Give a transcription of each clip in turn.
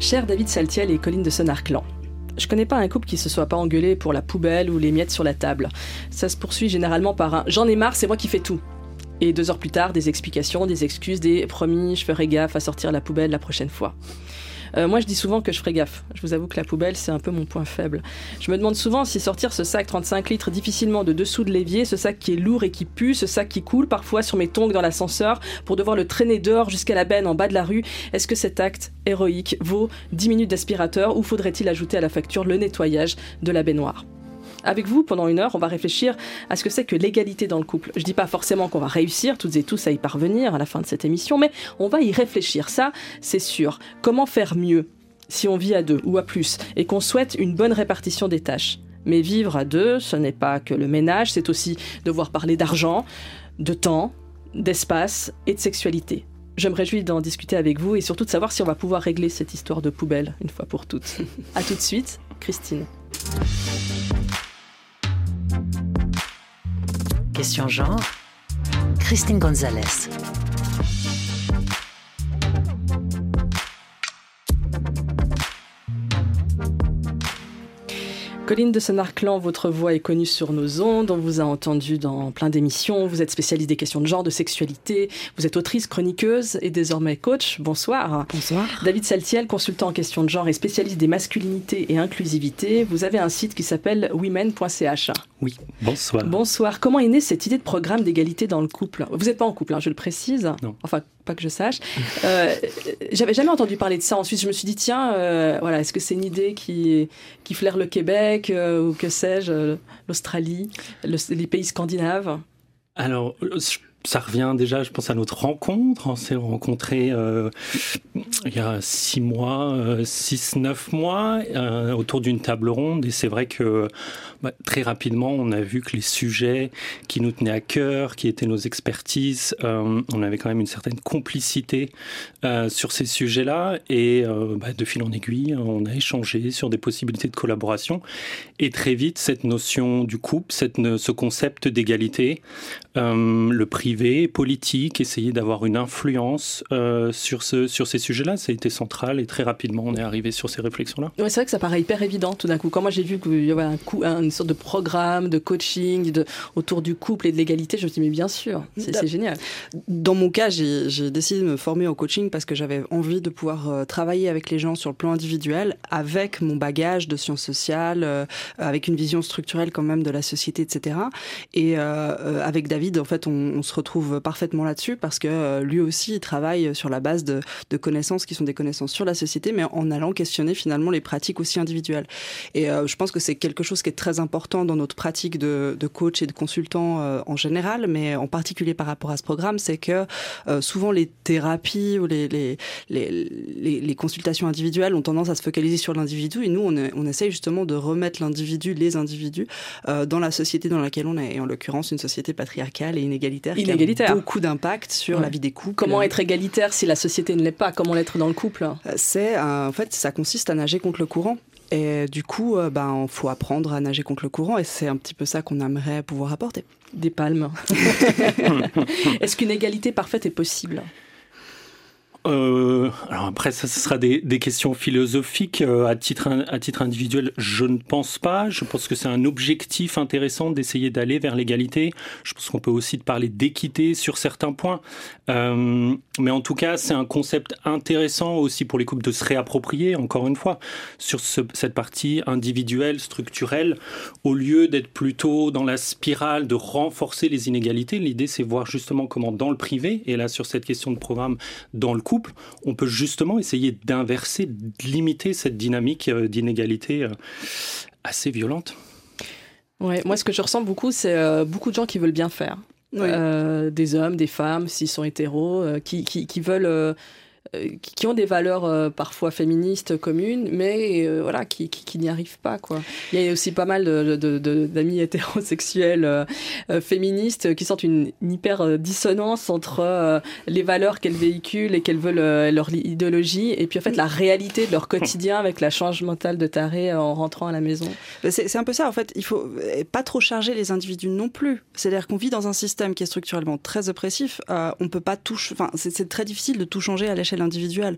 Cher David Saltiel et Colline de Sonarclan. Je connais pas un couple qui se soit pas engueulé pour la poubelle ou les miettes sur la table. Ça se poursuit généralement par un j'en ai marre, c'est moi qui fais tout. Et deux heures plus tard, des explications, des excuses, des promis, je ferai gaffe à sortir la poubelle la prochaine fois. Euh, moi, je dis souvent que je ferai gaffe. Je vous avoue que la poubelle, c'est un peu mon point faible. Je me demande souvent si sortir ce sac 35 litres difficilement de dessous de l'évier, ce sac qui est lourd et qui pue, ce sac qui coule parfois sur mes tongs dans l'ascenseur pour devoir le traîner dehors jusqu'à la benne en bas de la rue, est-ce que cet acte héroïque vaut 10 minutes d'aspirateur ou faudrait-il ajouter à la facture le nettoyage de la baignoire? Avec vous, pendant une heure, on va réfléchir à ce que c'est que l'égalité dans le couple. Je dis pas forcément qu'on va réussir toutes et tous à y parvenir à la fin de cette émission, mais on va y réfléchir. Ça, c'est sûr. Comment faire mieux si on vit à deux ou à plus et qu'on souhaite une bonne répartition des tâches? Mais vivre à deux, ce n'est pas que le ménage, c'est aussi devoir parler d'argent, de temps, d'espace et de sexualité. Je me réjouis d'en discuter avec vous et surtout de savoir si on va pouvoir régler cette histoire de poubelle une fois pour toutes. à tout de suite, Christine. Question genre, Christine Gonzalez. Colline de Senarclan, votre voix est connue sur nos ondes, on vous a entendu dans plein d'émissions, vous êtes spécialiste des questions de genre, de sexualité, vous êtes autrice, chroniqueuse et désormais coach. Bonsoir. Bonsoir. David Saltiel, consultant en questions de genre et spécialiste des masculinités et inclusivité, vous avez un site qui s'appelle women.ch. Oui, bonsoir. Bonsoir. Comment est née cette idée de programme d'égalité dans le couple? Vous n'êtes pas en couple, hein, je le précise. Non. Enfin, que je sache. Euh, J'avais jamais entendu parler de ça. Ensuite, je me suis dit, tiens, euh, voilà, est-ce que c'est une idée qui, qui flaire le Québec euh, ou que sais-je, l'Australie, le, les pays scandinaves? Alors, ça revient déjà, je pense, à notre rencontre. On s'est rencontrés il y a six mois, six, neuf mois, autour d'une table ronde. Et c'est vrai que bah, très rapidement, on a vu que les sujets qui nous tenaient à cœur, qui étaient nos expertises, euh, on avait quand même une certaine complicité euh, sur ces sujets-là. Et euh, bah, de fil en aiguille, on a échangé sur des possibilités de collaboration. Et très vite, cette notion du couple, ce concept d'égalité, le privé, politique, essayer d'avoir une influence sur, ce, sur ces sujets-là, ça a été central. Et très rapidement, on est arrivé sur ces réflexions-là. Ouais, c'est vrai que ça paraît hyper évident tout d'un coup. Quand moi j'ai vu qu'il y avait un, coup, une sorte de programme, de coaching de, autour du couple et de l'égalité. Je me dis, mais bien sûr, c'est génial. Dans mon cas, j'ai décidé de me former au coaching parce que j'avais envie de pouvoir euh, travailler avec les gens sur le plan individuel, avec mon bagage de sciences sociales, euh, avec une vision structurelle quand même de la société, etc. Et euh, avec David, en fait, on, on se retrouve parfaitement là-dessus parce que lui aussi, il travaille sur la base de, de, connaissances qui sont des connaissances sur la société, mais en allant questionner finalement les pratiques aussi individuelles. Et je pense que c'est quelque chose qui est très important dans notre pratique de, de coach et de consultant euh, en général, mais en particulier par rapport à ce programme, c'est que euh, souvent les thérapies ou les, les, les, les, consultations individuelles ont tendance à se focaliser sur l'individu et nous, on, on essaye justement de remettre l'individu, les individus, euh, dans la société dans laquelle on est, et en l'occurrence une société patriarcale et inégalitaire, inégalitaire. qui a beaucoup d'impact sur ouais. la vie des couples. Comment être égalitaire si la société ne l'est pas? Comment l'être dans le couple? C'est en fait, ça consiste à nager contre le courant. Et du coup, euh, ben, faut apprendre à nager contre le courant et c'est un petit peu ça qu'on aimerait pouvoir apporter. Des palmes. Est-ce qu'une égalité parfaite est possible? Euh, alors après, ça, ce sera des, des questions philosophiques euh, à titre à titre individuel. Je ne pense pas. Je pense que c'est un objectif intéressant d'essayer d'aller vers l'égalité. Je pense qu'on peut aussi parler d'équité sur certains points. Euh, mais en tout cas, c'est un concept intéressant aussi pour les couples de se réapproprier. Encore une fois, sur ce, cette partie individuelle, structurelle, au lieu d'être plutôt dans la spirale de renforcer les inégalités. L'idée, c'est voir justement comment dans le privé et là sur cette question de programme dans le couple, on peut justement essayer d'inverser, de limiter cette dynamique euh, d'inégalité euh, assez violente. Ouais, moi, ce que je ressens beaucoup, c'est euh, beaucoup de gens qui veulent bien faire. Oui. Euh, des hommes, des femmes, s'ils sont hétéros, euh, qui, qui, qui, veulent euh, qui ont des valeurs euh, parfois féministes communes, mais euh, voilà, qui, qui, n'y arrivent pas. Quoi. Il y a aussi pas mal d'amis hétérosexuels euh, féministes qui sentent une, une hyper dissonance entre euh, les valeurs qu'elles véhiculent et qu'elles veulent euh, leur idéologie, et puis en fait la réalité de leur quotidien avec la charge mentale de taré en rentrant à la maison. C'est un peu ça, en fait, il faut pas trop charger les individus non plus. C'est-à-dire qu'on vit dans un système qui est structurellement très oppressif, on peut pas tout, enfin c'est très difficile de tout changer à l'échelle l'échelle individuelle.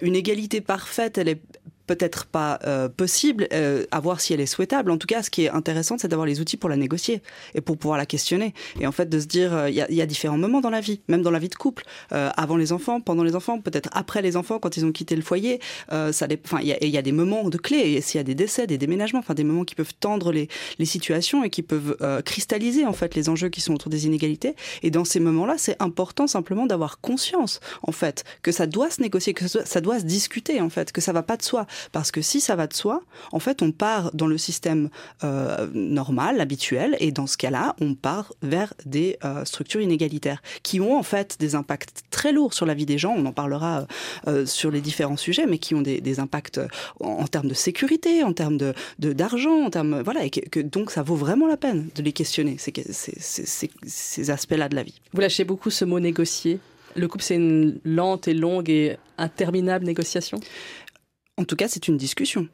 une égalité parfaite, elle est peut-être pas euh, possible, euh, à voir si elle est souhaitable. En tout cas, ce qui est intéressant, c'est d'avoir les outils pour la négocier et pour pouvoir la questionner. Et en fait, de se dire, euh, il y, y, a différents moments dans la vie, même dans la vie de couple, avant les enfants, pendant les enfants, peut-être après les enfants, quand ils ont quitté le foyer. ça, enfin, il y, y, a des moments de clés. Et s'il y a des décès, des déménagements, enfin des moments qui peuvent tendre les, les situations et qui peuvent cristalliser en fait les enjeux qui sont autour des inégalités. Et dans ces moments-là, c'est important simplement d'avoir conscience en fait que ça doit se négocier, que ça doit se discuter en fait, que ça va pas de soi. Parce que si ça va de soi, en fait, on part dans le système euh, normal, habituel, et dans ce cas-là, on part vers des euh, structures inégalitaires qui ont en fait des impacts très lourds sur la vie des gens. On en parlera euh, sur les différents sujets, mais qui ont des, impacts en, termes de sécurité, en termes de d'argent, en termes voilà, donc ça vaut vraiment la peine de les questionner ces aspects-là de la vie. Vous lâchez beaucoup ce mot négocier. Le couple, c'est une lente et longue et interminable négociation? En tout cas, c'est une discussion.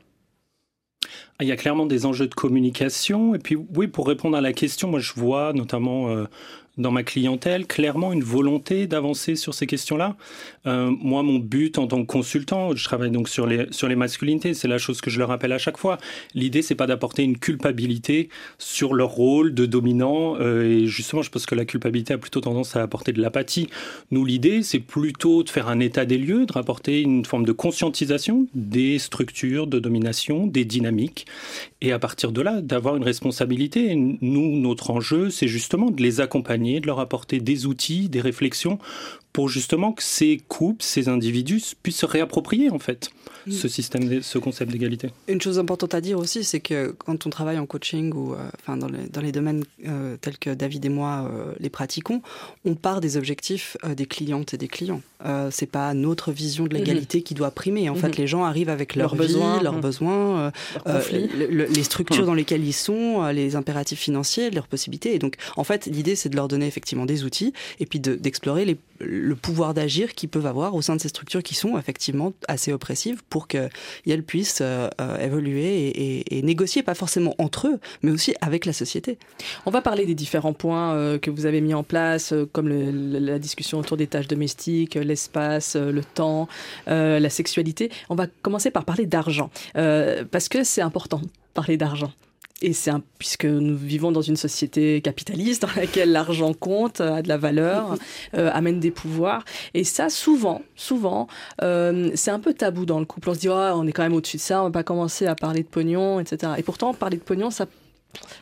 Ah, il y a clairement des enjeux de communication. Et puis, oui, pour répondre à la question, moi, je vois notamment euh, dans ma clientèle clairement une volonté d'avancer sur ces questions-là. Euh, moi, mon but en tant que consultant, je travaille donc sur les, sur les masculinités, c'est la chose que je leur rappelle à chaque fois. L'idée, c'est pas d'apporter une culpabilité sur leur rôle de dominant, euh, et justement, je pense que la culpabilité a plutôt tendance à apporter de l'apathie. Nous, l'idée, c'est plutôt de faire un état des lieux, de rapporter une forme de conscientisation des structures de domination, des dynamiques, et à partir de là, d'avoir une responsabilité. nous, notre enjeu, c'est justement de les accompagner de leur apporter des outils, des réflexions pour justement que ces couples, ces individus puissent se réapproprier en fait. Ce système, ce concept d'égalité. Une chose importante à dire aussi, c'est que quand on travaille en coaching ou euh, enfin dans les, dans les domaines euh, tels que David et moi euh, les pratiquons, on part des objectifs des clientes et des clients. c'est pas notre vision de l'égalité mm-hmm. qui doit primer. En fait, mm-hmm. les gens arrivent avec leurs besoins, leurs mm. besoins, les structures mm. dans lesquelles ils sont, les impératifs financiers, leurs possibilités. Et donc, en fait, l'idée c'est de leur donner effectivement des outils et puis d'explorer les le pouvoir d'agir qu'ils peuvent avoir au sein de ces structures qui sont effectivement assez oppressives pour qu'elles puissent euh, euh, évoluer et, négocier, pas forcément entre eux, mais aussi avec la société. On va parler des différents points euh, que vous avez mis en place, comme la discussion autour des tâches domestiques, l'espace, le temps, la sexualité. On va commencer par parler d'argent, parce que c'est important parler d'argent. Et c'est puisque nous vivons dans une société capitaliste dans laquelle l'argent compte, a de la valeur, euh, amène des pouvoirs. Et ça, souvent, souvent, euh, c'est un peu tabou dans le couple. On se dit, oh, on est quand même au-dessus de ça, on va pas commencer à parler de pognon, etc. Et pourtant, parler de pognon, ça,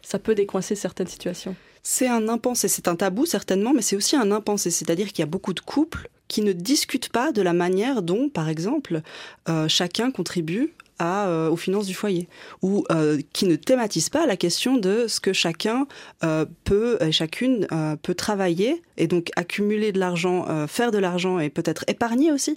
ça peut décoincer certaines situations. C'est un impensé, c'est un tabou certainement, mais c'est aussi un impensé. C'est-à-dire qu'il y a beaucoup de couples qui ne discutent pas de la manière dont, par exemple, euh, chacun contribue euh, aux finances du foyer, ou euh, qui ne thématise pas la question de ce que chacun euh, peut et chacune peut travailler et donc accumuler de l'argent, faire de l'argent et peut-être épargner aussi,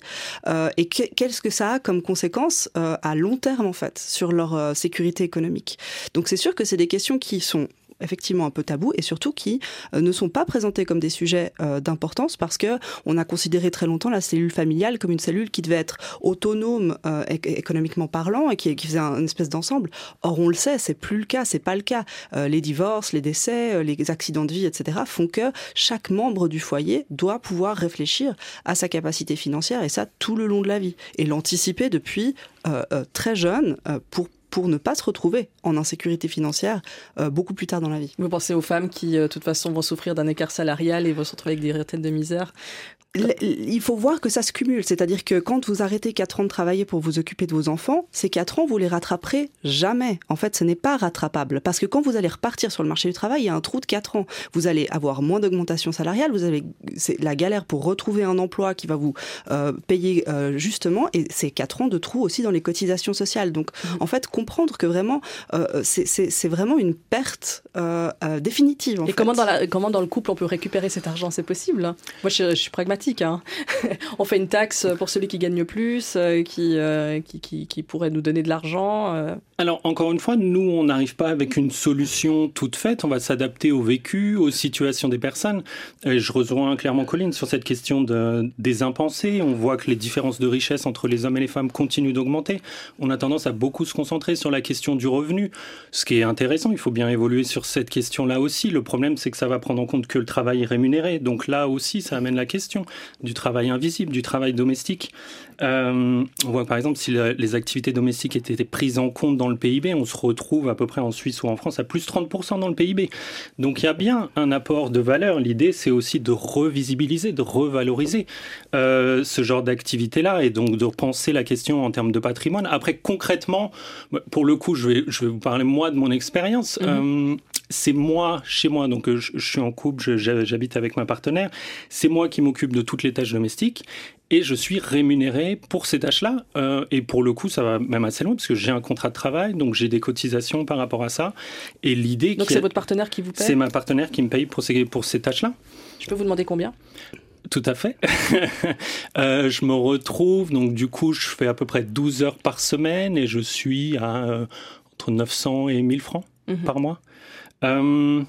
et qu'est-ce que ça a comme conséquence à long terme en fait sur leur sécurité économique. Donc c'est sûr que c'est des questions qui sont effectivement un peu tabou et surtout qui euh, ne sont pas présentés comme des sujets euh, d'importance parce que on a considéré très longtemps la cellule familiale comme une cellule qui devait être autonome euh, économiquement parlant et qui, faisait un, une espèce d'ensemble. Or, on le sait, c'est plus le cas, c'est pas le cas. les divorces, les décès, les accidents de vie, etc. font que chaque membre du foyer doit pouvoir réfléchir à sa capacité financière et ça tout le long de la vie et l'anticiper depuis très jeune pour pour ne pas se retrouver en insécurité financière euh, beaucoup plus tard dans la vie. Vous pensez aux femmes qui, euh, de toute façon, vont souffrir d'un écart salarial et vont se retrouver avec des retraites de misère il faut voir que ça se cumule. C'est-à-dire que quand vous arrêtez 4 ans de travailler pour vous occuper de vos enfants, ces 4 ans, vous les rattraperez jamais. En fait, ce n'est pas rattrapable. Parce que quand vous allez repartir sur le marché du travail, il y a un trou de 4 ans. Vous allez avoir moins d'augmentation salariale, vous avez c'est la galère pour retrouver un emploi qui va vous euh, payer euh, justement, et c'est 4 ans de trou aussi dans les cotisations sociales. Donc, mmh. en fait, comprendre que vraiment, euh, c'est vraiment une perte définitive. et Comment, dans la, comment dans le couple on peut récupérer cet argent? C'est possible hein Moi, je, je suis pragmatique Hein. on fait une taxe pour celui qui gagne le plus, euh, euh, qui, qui, pourrait nous donner de l'argent. Euh. Alors, encore une fois, nous, on n'arrive pas avec une solution toute faite. On va s'adapter au vécu, aux situations des personnes. Je rejoins clairement Colline sur cette question de, des impensés. On voit que les différences de richesse entre les hommes et les femmes continuent d'augmenter. On a tendance à beaucoup se concentrer sur la question du revenu, ce qui est intéressant. Il faut bien évoluer sur cette question-là aussi. Le problème, c'est que ça va prendre en compte que le travail est rémunéré. Donc là aussi, ça amène la question. Du travail invisible, du travail domestique. Euh, on voit par exemple si les activités domestiques étaient prises en compte dans le PIB, on se retrouve à peu près en Suisse ou en France à plus 30% dans le PIB. Donc il y a bien un apport de valeur. L'idée, c'est aussi de revisibiliser, de revaloriser euh, ce genre d'activité-là et donc de repenser la question en termes de patrimoine. Après, concrètement, pour le coup, je vais, je vais vous parler moi de mon expérience. Mhm. Euh, c'est moi, chez moi, donc je, je suis en couple, j'habite avec ma partenaire, c'est moi qui m'occupe de toutes les tâches domestiques et je suis rémunéré pour ces tâches-là. Euh, et pour le coup, ça va même assez loin parce que j'ai un contrat de travail, donc j'ai des cotisations par rapport à ça. Et l'idée. Donc c'est votre partenaire qui vous paye C'est ma partenaire qui me paye pour ces, pour ces tâches-là. Je peux vous demander combien? Tout à fait. euh, je me retrouve, donc du coup, je fais à peu près 12 heures par semaine et je suis à euh, entre 900 et 1000 francs mhm. par mois. Euh,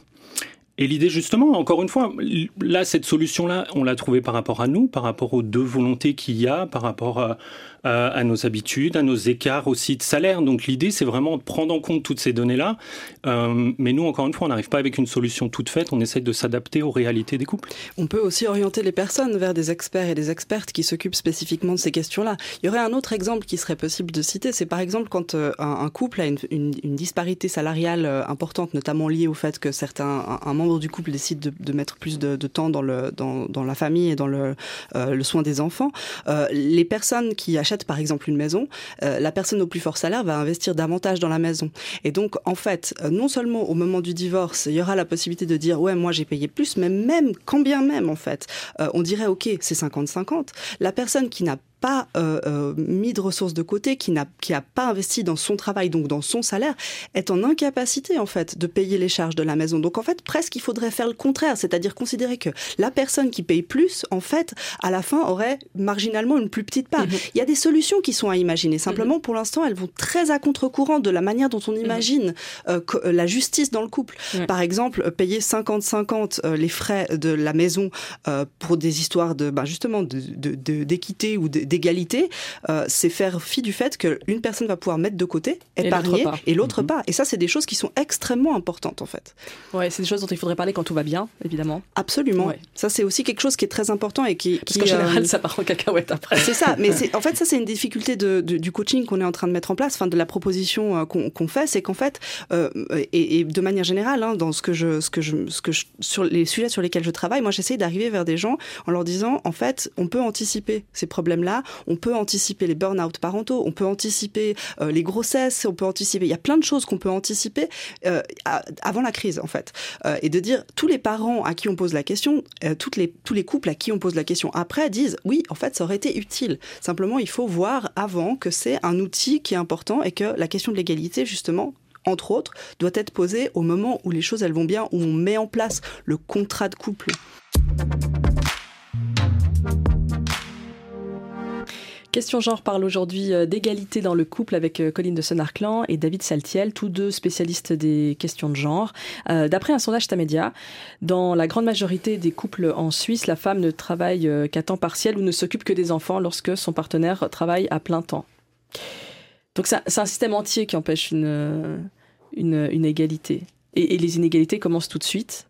et l'idée, justement, encore une fois, là, cette solution-là, on l'a trouvée par rapport à nous, par rapport aux deux volontés qu'il y a, par rapport à, euh, à nos habitudes, à nos écarts aussi de salaire. Donc l'idée, c'est vraiment de prendre en compte toutes ces données-là. Euh, mais nous, encore une fois, on n'arrive pas avec une solution toute faite. On essaie de s'adapter aux réalités des couples. On peut aussi orienter les personnes vers des experts et des expertes qui s'occupent spécifiquement de ces questions-là. Il y aurait un autre exemple qui serait possible de citer. C'est par exemple quand euh, un, couple a une, disparité salariale importante, notamment liée au fait que certains, un, membre du couple décide de, mettre plus de, temps dans, le, dans, la famille et dans le soin des enfants. les personnes qui achètent par exemple une maison, euh, la personne au plus fort salaire va investir davantage dans la maison. Et donc en fait, euh, non seulement au moment du divorce, il y aura la possibilité de dire ouais moi j'ai payé plus, mais même quand bien même en fait, euh, on dirait ok c'est 50-50. La personne qui n'a pas euh, euh, mis de ressources de côté, qui n'a qui a pas investi dans son travail, donc dans son salaire, est en incapacité en fait de payer les charges de la maison. Donc en fait, presque il faudrait faire le contraire, c'est-à-dire considérer que la personne qui paye plus, en fait, à la fin aurait marginalement une plus petite part. Mhm. Il y a des solutions qui sont à imaginer. Simplement, mhm. pour l'instant, elles vont très à contre-courant de la manière dont on mhm. imagine euh, la justice dans le couple. Par exemple, payer 50-50 les frais de la maison pour des histoires de, ben justement, d'équité de, ou de, d'égalité, euh, c'est faire fi du fait qu'une personne va pouvoir mettre de côté, épargner, et l'autre mhm. pas. Et ça, c'est des choses qui sont extrêmement importantes, en fait. Ouais, c'est des choses dont il faudrait parler quand tout va bien, évidemment. Absolument. Ça, c'est aussi quelque chose qui est très important et qui. Parce qu'en général, euh, ça part en cacahuète après. C'est ça. Mais en fait, ça, c'est une difficulté de, du coaching qu'on est en train de mettre en place, enfin, de la proposition euh, qu'on fait, c'est qu'en fait, et, de manière générale, hein, dans ce que je, ce que je, ce que je, sur les sujets sur lesquels je travaille, moi, j'essaye d'arriver vers des gens en leur disant, en fait, on peut anticiper ces problèmes-là on peut anticiper les burn-out parentaux, on peut anticiper euh, les grossesses, on peut anticiper. Il y a plein de choses qu'on peut anticiper euh, avant la crise, en fait. Euh, et de dire tous les parents à qui on pose la question, tous les couples à qui on pose la question après disent oui, en fait, ça aurait été utile. Simplement, il faut voir avant que c'est un outil qui est important et que la question de l'égalité, justement, entre autres, doit être posée au moment où les choses elles vont bien, où on met en place le contrat de couple. Question genre parle aujourd'hui euh, d'égalité dans le couple avec euh, Colline de Sonarclan et David Saltiel, tous deux spécialistes des questions de genre. Euh, d'après un sondage Tamedia, dans la grande majorité des couples en Suisse, la femme ne travaille qu'à temps partiel ou ne s'occupe que des enfants lorsque son partenaire travaille à plein temps. Donc c'est un système entier qui empêche une, égalité. Et, et les inégalités commencent tout de suite,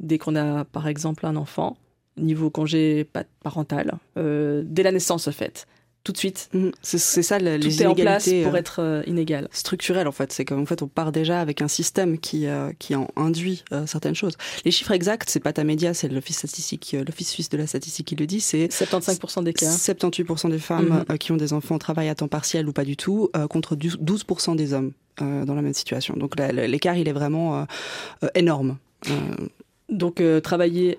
dès qu'on a par exemple un enfant niveau congé parental, dès la naissance en fait tout de suite. Mhm. C'est ça, les tout est en place pour euh, être euh, inégal. Structurel, en fait. C'est qu'en fait, on part déjà avec un système qui, euh, qui en induit certaines choses. Les chiffres exacts, c'est pas ta média, c'est l'Office statistique, l'Office suisse de la statistique qui le dit. C'est 75% des cas. 78% des femmes mhm. qui ont des enfants travaillent à temps partiel ou pas du tout, contre 12% des hommes dans la même situation. Donc l'écart, il est vraiment énorme. Donc travailler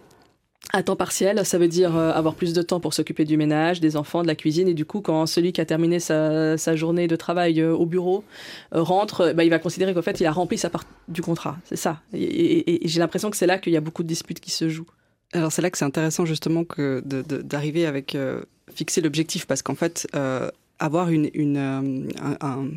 à temps partiel, ça veut dire euh, avoir plus de temps pour s'occuper du ménage, des enfants, de la cuisine. Et du coup, quand celui qui a terminé sa, journée de travail euh, au bureau euh, rentre, bah, il va considérer qu'en fait, il a rempli sa part du contrat. C'est ça. Et, j'ai l'impression que c'est là qu'il y a beaucoup de disputes qui se jouent. Alors c'est là que c'est intéressant justement que d'arriver avec fixer l'objectif parce qu'en fait avoir une, une un, un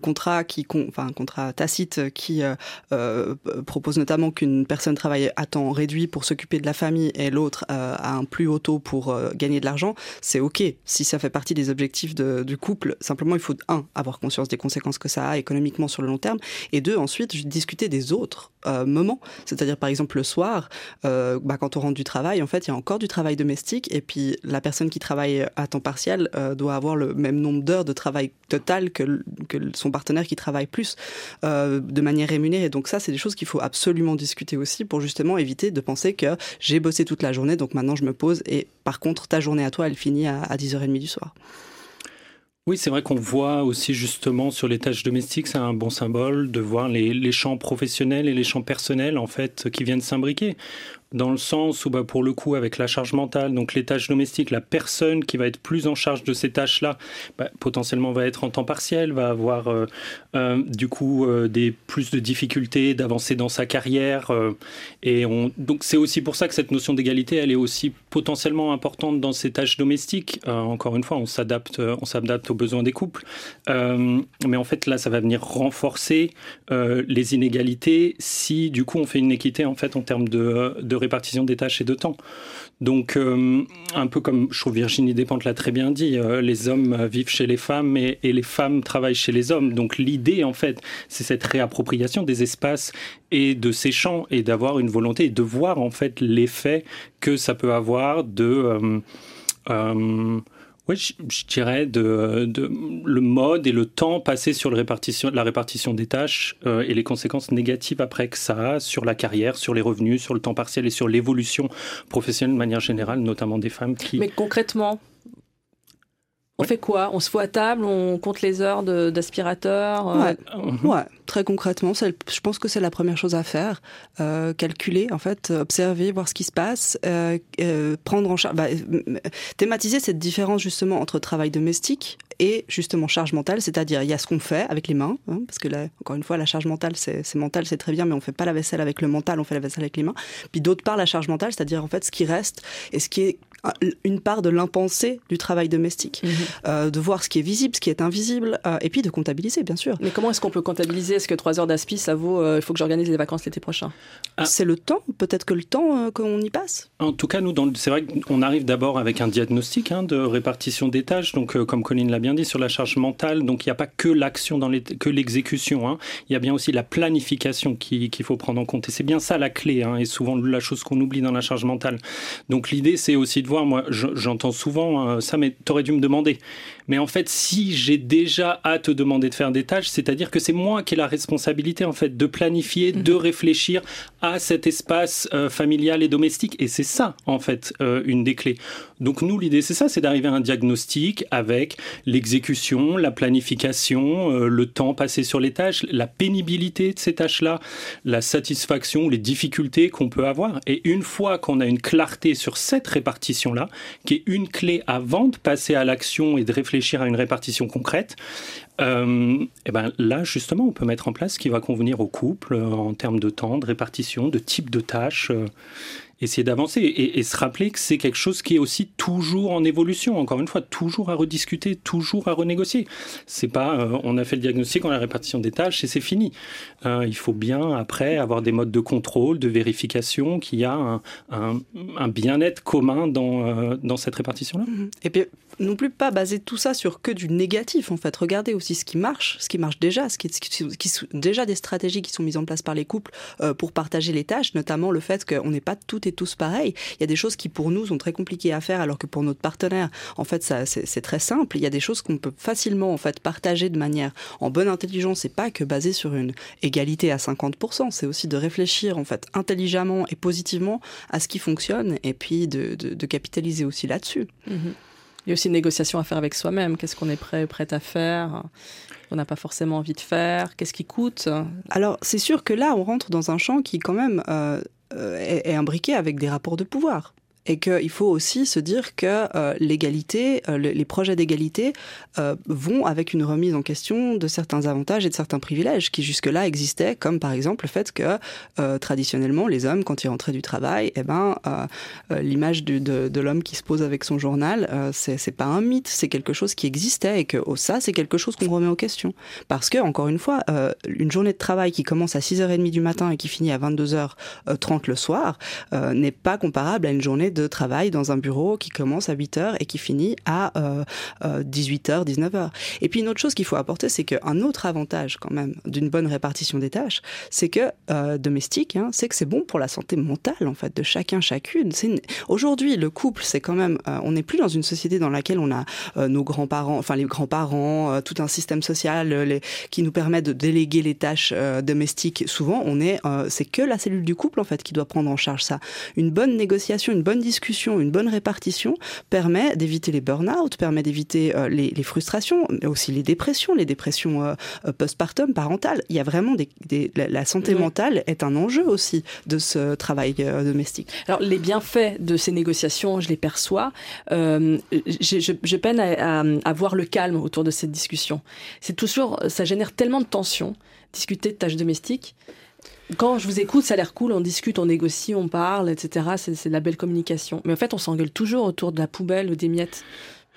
contrat qui, enfin un contrat tacite qui euh, euh, propose notamment qu'une personne travaille à temps réduit pour s'occuper de la famille et l'autre euh, a un plus haut taux pour gagner de l'argent, c'est ok. Si ça fait partie des objectifs du couple, simplement il faut un avoir conscience des conséquences que ça a économiquement sur le long terme et deux ensuite discuter des autres moments. C'est-à-dire par exemple le soir, bah, quand on rentre du travail, en fait il y a encore du travail domestique et puis la personne qui travaille à temps partiel doit avoir le même nombre d'heures de travail total que, que son partenaire qui travaille plus euh, de manière rémunérée. Donc ça, c'est des choses qu'il faut absolument discuter aussi pour justement éviter de penser que j'ai bossé toute la journée, donc maintenant je me pose et par contre, ta journée à toi, elle finit à, 10h30 du soir. Oui, c'est vrai qu'on voit aussi justement sur les tâches domestiques, c'est un bon symbole de voir les, les, champs professionnels et les champs personnels en fait qui viennent s'imbriquer dans le sens où, bah, pour le coup, avec la charge mentale, donc les tâches domestiques, la personne qui va être plus en charge de ces tâches-là, bah, potentiellement va être en temps partiel, va avoir euh, euh, du coup euh, plus de difficultés d'avancer dans sa carrière. et on, donc c'est aussi pour ça que cette notion d'égalité, elle est aussi potentiellement importante dans ces tâches domestiques. encore une fois, on s'adapte, on s'adapte aux besoins des couples, mais en fait là, ça va venir renforcer les inégalités si du coup on fait une équité en fait en termes de, de répartition des tâches et de temps. Donc, euh, un peu comme je trouve Virginie Despentes l'a très bien dit, euh, les hommes vivent chez les femmes et, les femmes travaillent chez les hommes. Donc, l'idée, en fait, c'est cette réappropriation des espaces et de ces champs et d'avoir une volonté de voir, en fait, l'effet que ça peut avoir de. Euh, oui, je, dirais de, le mode et le temps passé sur la répartition des tâches euh, et les conséquences négatives après que ça sur la carrière, sur les revenus, sur le temps partiel et sur l'évolution professionnelle de manière générale, notamment des femmes qui... Mais concrètement, on fait quoi? On se fout à table, on compte les heures d'aspirateur euh ouais. très concrètement, je pense que c'est la première chose à faire. Euh, calculer, en fait, observer, voir ce qui se passe, euh, prendre en charge, bah, thématiser cette différence justement entre travail domestique et justement charge mentale, c'est-à-dire il y a ce qu'on fait avec les mains, hein, parce que là, encore une fois, la charge mentale, c'est mental, c'est très bien, mais on fait pas la vaisselle avec le mental, on fait la vaisselle avec les mains. Puis d'autre part, la charge mentale, c'est-à-dire en fait ce qui reste et ce qui est une part de l'impensé du travail domestique, mhm. euh, de voir ce qui est visible, ce qui est invisible, euh, et puis de comptabiliser, bien sûr. Mais comment est-ce qu'on peut comptabiliser? Est-ce que trois heures d'aspi, ça vaut euh, Il faut que j'organise les vacances l'été prochain? Ah. C'est le temps, peut-être que le temps qu'on y passe. En tout cas, nous, c'est vrai qu'on arrive d'abord avec un diagnostic hein, de répartition des tâches, donc comme Colline l'a bien dit, sur la charge mentale, donc il n'y a pas que l'action, dans les, que l'exécution, hein. il y a bien aussi la planification qu'il faut prendre en compte, et c'est bien ça la clé, hein, et souvent la chose qu'on oublie dans la charge mentale. Donc l'idée, c'est aussi de moi, j'entends souvent hein, ça, mais t'aurais dû me demander. Mais en fait, si j'ai déjà à te demander de faire des tâches, c'est-à-dire que c'est moi qui ai la responsabilité en fait de planifier, de mhm. réfléchir à cet espace euh, familial et domestique. Et c'est ça en fait euh, une des clés. Donc nous, l'idée c'est ça, c'est d'arriver à un diagnostic avec l'exécution, la planification, euh, le temps passé sur les tâches, la pénibilité de ces tâches-là, la satisfaction, les difficultés qu'on peut avoir. Et une fois qu'on a une clarté sur cette répartition-là, qui est une clé avant de passer à l'action et de réfléchir à une répartition concrète, euh, et eh ben là, justement, on peut mettre en place ce qui va convenir au couple euh, en termes de temps, de répartition, de type de tâches. Essayer d'avancer et, se rappeler que c'est quelque chose qui est aussi toujours en évolution. Encore une fois, toujours à rediscuter, toujours à renégocier. C'est pas, euh, on a fait le diagnostic, on a la répartition des tâches et c'est fini. Euh, il faut bien après avoir des modes de contrôle, de vérification, qu'il y a un, un, bien-être commun dans, euh, dans cette répartition-là. Et puis non plus pas baser tout ça sur que du négatif en fait. Regardez aussi ce qui marche, ce qui marche déjà, ce qui, qui, déjà des stratégies qui sont mises en place par les couples pour partager les tâches, notamment le fait qu'on n'est pas tout et tous pareils. Il y a des choses qui pour nous sont très compliquées à faire alors que pour notre partenaire, en fait, ça, c'est, très simple. Il y a des choses qu'on peut facilement en fait partager de manière en bonne intelligence. C'est pas que basé sur une égalité à 50%. C'est aussi de réfléchir en fait intelligemment et positivement à ce qui fonctionne et puis de, capitaliser aussi là-dessus. Mm-hmm. Il y a aussi une négociation à faire avec soi-même. Qu'est-ce qu'on est prêt, prête à faire? On n'a pas forcément envie de faire Qu'est-ce qui coûte? Alors, c'est sûr que là, on rentre dans un champ qui, quand même, euh, euh, est, imbriqué avec des rapports de pouvoir. Et qu'il faut aussi se dire que l'égalité, les projets d'égalité vont avec une remise en question de certains avantages et de certains privilèges qui jusque-là existaient, comme par exemple le fait que traditionnellement les hommes, quand ils rentraient du travail, eh ben, l'image de, de l'homme qui se pose avec son journal, c'est pas un mythe, c'est quelque chose qui existait et que ça, c'est quelque chose qu'on remet en question. Parce que, encore une fois, euh, une journée de travail qui commence à 6h30 du matin et qui finit à 22h30 le soir euh, n'est pas comparable à une journée de travail dans un bureau qui commence à 8h et qui finit à 18h, euh, 19h. Et puis une autre chose qu'il faut apporter, c'est qu'un autre avantage quand même d'une bonne répartition des tâches, c'est que domestique, hein, c'est que c'est bon pour la santé mentale en fait de chacun chacune. Aujourd'hui, le couple, c'est quand même, on n'est plus dans une société dans laquelle on a nos grands-parents, enfin les grands-parents, tout un système social qui nous permet de déléguer les tâches euh, domestiques, souvent on est, euh, c'est que la cellule du couple en fait qui doit prendre en charge ça. Une bonne négociation, une bonne discussion, une bonne répartition permet d'éviter les burn-out, permet d'éviter euh, les, frustrations, mais aussi les dépressions, les dépressions postpartum, parentales. Il y a vraiment des, la, santé mentale est un enjeu aussi de ce travail domestique. Alors les bienfaits de ces négociations, je les perçois. je, peine à, à, voir le calme autour de cette discussion. C'est toujours, ça génère tellement de tensions, discuter de tâches domestiques. Quand je vous écoute, ça a l'air cool, on discute, on négocie, on parle, etc. C'est de la belle communication. Mais en fait, on s'engueule toujours autour de la poubelle ou des miettes.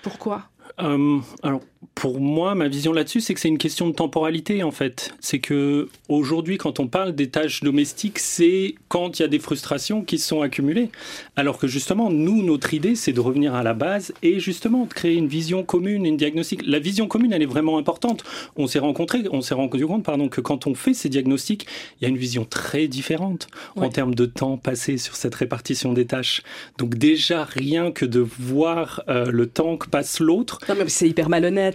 Pourquoi? Euh, alors, pour moi, ma vision là-dessus, c'est que c'est une question de temporalité en fait. C'est que aujourd'hui, quand on parle des tâches domestiques, c'est quand il y a des frustrations qui se sont accumulées. Alors que justement, nous, notre idée, c'est de revenir à la base et justement de créer une vision commune, une diagnostic. La vision commune, elle est vraiment importante. On s'est rencontré, on s'est rendu compte, pardon, que quand on fait ces diagnostics, il y a une vision très différente en termes de temps passé sur cette répartition des tâches. Donc déjà, rien que de voir euh, le temps que passe l'autre. Non, mais c'est hyper malhonnête.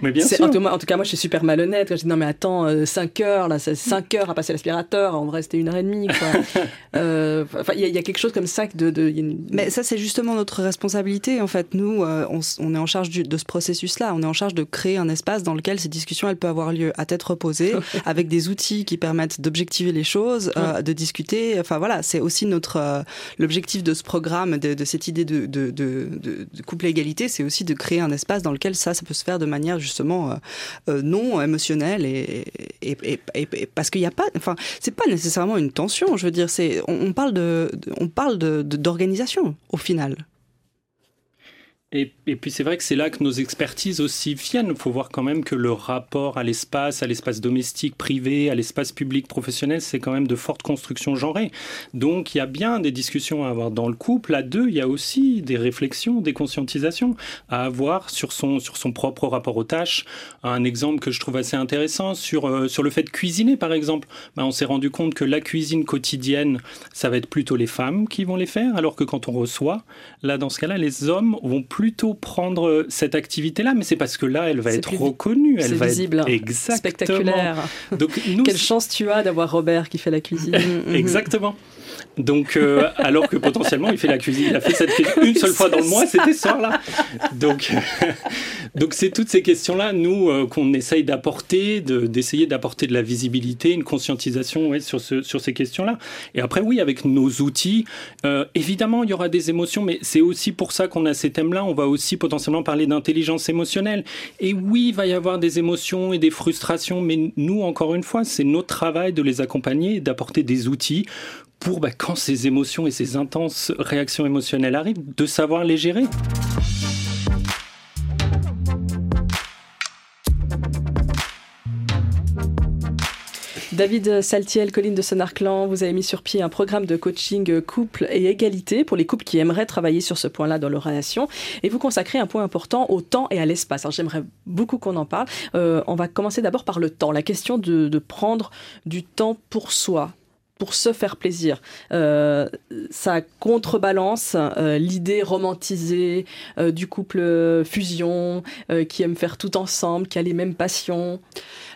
Mais bien sûr. En tout, cas, moi, je suis super malhonnête. je dis non, mais attends, 5 euh, heures, là, c'est 5 heures à passer l'aspirateur. En vrai, c'était une heure et demie. Euh, enfin, il y, a quelque chose comme ça de. de Mais ça, c'est justement notre responsabilité. En fait, nous, euh, on, est en charge de ce processus-là. On est en charge de créer un espace dans lequel ces discussions, elles peuvent avoir lieu à tête reposée, avec des outils qui permettent d'objectiver les choses, de discuter. Enfin voilà, c'est aussi notre l'objectif de ce programme, de, de cette idée de, de, de, de couple égalité, c'est aussi de créer un espace dans lequel ça, ça peut se faire de manière justement euh, euh, non émotionnelle et, parce qu'il n'y a pas, enfin, c'est pas nécessairement une tension. Je veux dire, c'est on, parle de, on parle d'organisation au final. Et, puis c'est vrai que c'est là que nos expertises aussi viennent. Il faut voir quand même que le rapport à l'espace, à l'espace domestique privé, à l'espace public professionnel, c'est quand même de fortes constructions genrées. Donc il y a bien des discussions à avoir dans le couple. À deux, il y a aussi des réflexions, des conscientisations à avoir sur son, sur son propre rapport aux tâches. Un exemple que je trouve assez intéressant sur, euh, sur le fait de cuisiner, par exemple. Ben, on s'est rendu compte que la cuisine quotidienne, ça va être plutôt les femmes qui vont les faire, alors que quand on reçoit, là dans ce cas-là, les hommes vont plutôt prendre cette activité-là, mais c'est parce que là, elle va être reconnue. Elle va visible. Être... Exactement. Spectaculaire. Donc, Quelle chance tu as d'avoir Robert qui fait la cuisine. Exactement. Donc, euh, alors que potentiellement, il fait la cuisine, il a fait cette cuisine une seule fois dans le mois, c'était ce soir-là. Donc, donc c'est toutes ces questions-là, nous, euh, qu'on essaye d'apporter, d'essayer d'apporter de la visibilité, une conscientisation ouais, sur, ce, sur ces questions-là. Et après, oui, avec nos outils, euh, évidemment, il y aura des émotions, mais c'est aussi pour ça qu'on a ces thèmes-là. On va aussi potentiellement parler d'intelligence émotionnelle. Et oui, il va y avoir des émotions et des frustrations, mais nous, encore une fois, c'est notre travail de les accompagner, d'apporter des outils pour, bah, quand ces émotions et ces intenses réactions émotionnelles arrivent, de savoir les gérer. David Saltiel, Colline de Sonarclan, vous avez mis sur pied un programme de coaching couple et égalité pour les couples qui aimeraient travailler sur ce point-là dans leur relation. Et vous consacrez un point important au temps et à l'espace. Alors j'aimerais beaucoup qu'on en parle. Euh, on va commencer d'abord par le temps. La question de prendre du temps pour soi, pour se faire plaisir. Euh, ça contrebalance euh, l'idée romantisée euh, du couple fusion qui aime faire tout ensemble, qui a les mêmes passions.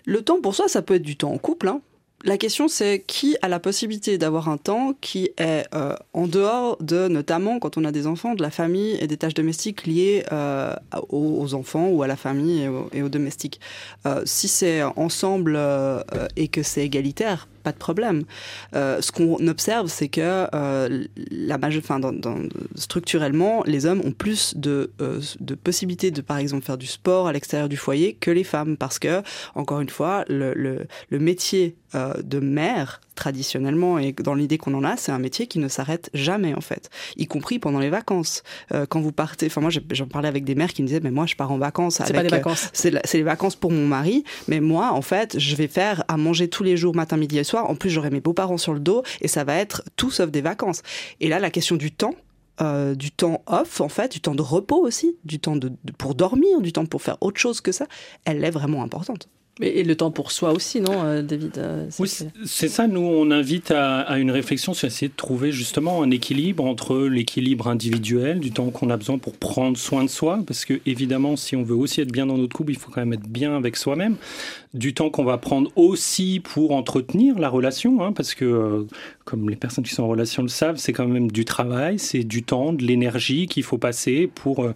Le temps pour soi, ça peut être du temps en couple. Hein. La question, c'est qui a la possibilité d'avoir un temps qui est en dehors de, notamment quand on a des enfants, de la famille et des tâches domestiques liées aux, enfants ou à la famille et aux domestiques. si c'est ensemble et que c'est égalitaire, pas de problème. Euh, ce qu'on observe, c'est que euh, la enfin, dans, structurellement, les hommes ont plus de, de possibilités de, par exemple, faire du sport à l'extérieur du foyer que les femmes, parce que, encore une fois, le, le, le métier de mère traditionnellement et dans l'idée qu'on en a, c'est un métier qui ne s'arrête jamais en fait, y compris pendant les vacances. Euh, quand vous partez, enfin moi j'en parlais avec des mères qui me disaient mais moi je pars en vacances. C'est pas des vacances. Euh, c'est les vacances pour mon mari, mais moi en fait je vais faire à manger tous les jours matin, midi et soir. En plus j'aurai mes beaux-parents sur le dos et ça va être tout sauf des vacances. Et là la question du temps. Euh, du temps off en fait, du temps de repos aussi, du temps de, pour dormir, du temps pour faire autre chose que ça, elle est vraiment importante. Et le temps pour soi aussi, non, euh, David euh, Oui, c'est ça. Nous, on invite à, une réflexion sur essayer de trouver justement un équilibre entre l'équilibre individuel, du temps qu'on a besoin pour prendre soin de soi, parce que évidemment, si on veut aussi être bien dans notre couple, il faut quand même être bien avec soi-même. Du temps qu'on va prendre aussi pour entretenir la relation, hein, parce que, euh, comme les personnes qui sont en relation le savent, c'est quand même du travail, c'est du temps, de l'énergie qu'il faut passer pour,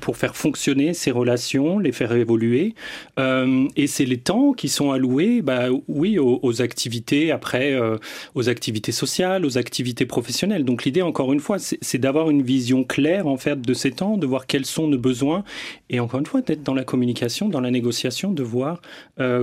pour faire fonctionner ces relations, les faire évoluer. et et c'est les temps qui sont alloués, bah, oui, aux, activités après, euh, aux activités sociales, aux activités professionnelles. Donc l'idée, encore une fois, c'est d'avoir une vision claire en fait de ces temps, de voir quels sont nos besoins, et encore une fois, d'être dans la communication, dans la négociation, de voir euh,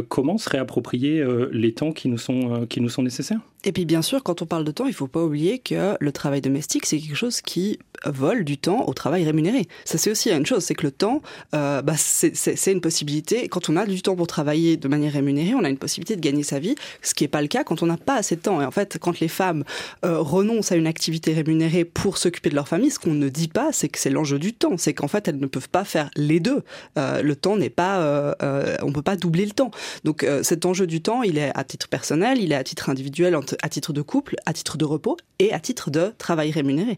comment se réapproprier euh, les temps qui nous sont qui nous sont nécessaires? Et puis bien sûr, quand on parle de temps, il ne faut pas oublier que le travail domestique, c'est quelque chose qui vole du temps au travail rémunéré. Ça, c'est aussi une chose, c'est que le temps, euh, bah, c'est une possibilité. Quand on a du temps pour travailler de manière rémunérée, on a une possibilité de gagner sa vie, ce qui n'est pas le cas quand on n'a pas assez de temps. Et en fait, quand les femmes euh, renoncent à une activité rémunérée pour s'occuper de leur famille, ce qu'on ne dit pas, c'est que c'est l'enjeu du temps. C'est qu'en fait, elles ne peuvent pas faire les deux. Euh, le temps n'est pas, on peut pas doubler le temps. Donc, cet enjeu du temps, il est à titre personnel, il est à titre individuel, à titre de couple, à titre de repos et à titre de travail rémunéré.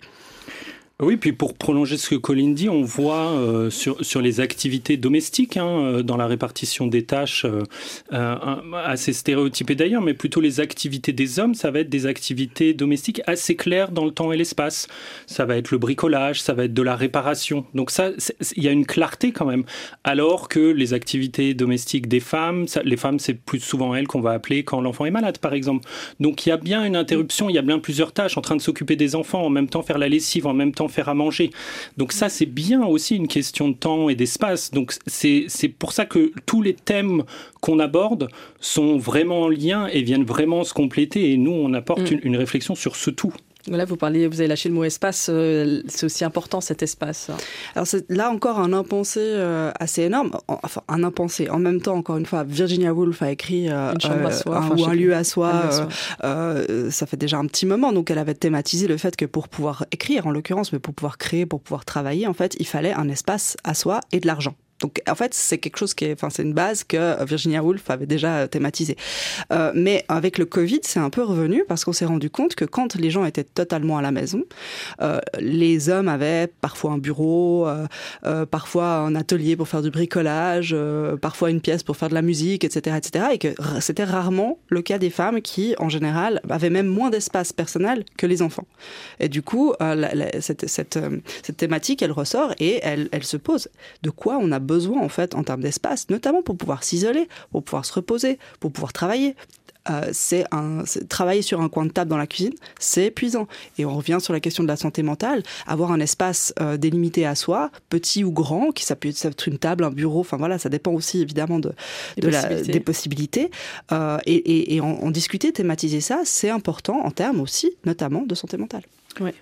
Oui, puis pour prolonger ce que Colline dit, on voit euh, sur, sur les activités domestiques, hein, euh, dans la répartition des tâches, euh, assez stéréotypées d'ailleurs, mais plutôt les activités des hommes, ça va être des activités domestiques assez claires dans le temps et l'espace. Ça va être le bricolage, ça va être de la réparation. Donc ça, il y a une clarté quand même. Alors que les activités domestiques des femmes, les femmes, c'est plus souvent elles qu'on va appeler quand l'enfant est malade, par exemple. Donc il y a bien une interruption, il y a bien plusieurs tâches, en train de s'occuper des enfants, en même temps faire la lessive, en même temps faire à manger. Donc ça, c'est bien aussi une question de temps et d'espace. Donc c'est pour ça que tous les thèmes qu'on aborde sont vraiment en lien et viennent vraiment se compléter. Et nous, on apporte mm. une réflexion sur ce tout. Là, vous parliez, vous avez lâché le mot espace. Euh, c'est aussi important cet espace. Alors c'est là encore un impensé euh, assez énorme. Enfin, un impensé. En même temps, encore une fois, Virginia Woolf a écrit euh, un, ou un lieu à soi. ça fait déjà un petit moment. Donc, elle avait thématisé le fait que pour pouvoir écrire, en l'occurrence, mais pour pouvoir créer, pour pouvoir travailler, en fait, il fallait un espace à soi et de l'argent. Donc en fait, c'est quelque chose qui est, enfin c'est une base que Virginia Woolf avait déjà thématisé. Euh, mais avec le Covid, c'est un peu revenu parce qu'on s'est rendu compte que quand les gens étaient totalement à la maison, euh, les hommes avaient parfois un bureau, euh, euh parfois un atelier pour faire du bricolage, euh, parfois une pièce pour faire de la musique, etc., etc. Et que c'était rarement le cas des femmes qui, en général, avaient même moins d'espace personnel que les enfants. Et du coup, cette, cette, cette, thématique, elle ressort et elle, elle se pose. De quoi on a besoin en fait en termes d'espace, notamment pour pouvoir s'isoler, pour pouvoir se reposer, pour pouvoir travailler. Euh, c'est un travailler sur un coin de table dans la cuisine, c'est épuisant. Et on revient sur la question de la santé mentale. Avoir un espace euh, délimité à soi, petit ou grand, qui ça peut être une table, un bureau. Enfin voilà, ça dépend aussi évidemment de, de la, des possibilités. Euh, et, et, et en, en, discuter, thématiser ça, c'est important en termes aussi, notamment de santé mentale. Ouais.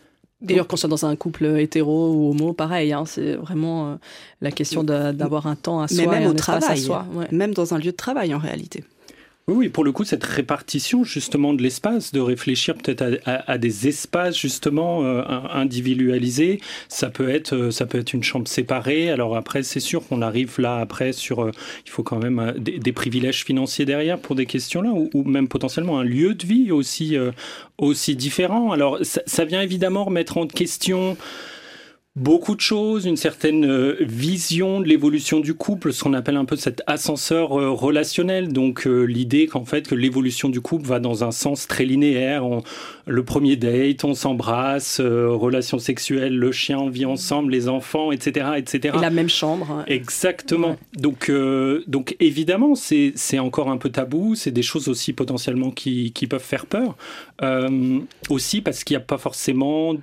D'ailleurs, qu'on soit dans un couple hétéro ou homo, pareil, hein, c'est vraiment euh, la question d'avoir un temps à soi, Mais même au travail, soi, même dans un lieu de travail en réalité. Oui, pour le coup, cette répartition justement de l'espace, de réfléchir peut-être à, des espaces justement euh, individualisés, ça peut être euh, ça peut être une chambre séparée. Alors après, c'est sûr qu'on arrive là après sur, euh, il faut quand même des, privilèges financiers derrière pour des questions là, ou, même potentiellement un lieu de vie aussi aussi différent. Alors ça, ça vient évidemment remettre en question beaucoup de choses, une certaine euh, vision de l'évolution du couple, ce qu'on appelle un peu cet ascenseur euh, relationnel. Donc euh, l'idée qu'en fait que l'évolution du couple va dans un sens très linéaire. le premier date, on s'embrasse, relation sexuelle, le chien, on vit ensemble, les enfants, etc., etc. Et la même chambre. Hein. Exactement. Donc donc évidemment c'est c'est encore un peu tabou. C'est des choses aussi potentiellement qui qui peuvent faire peur. Aussi parce qu'il n'y a pas forcément,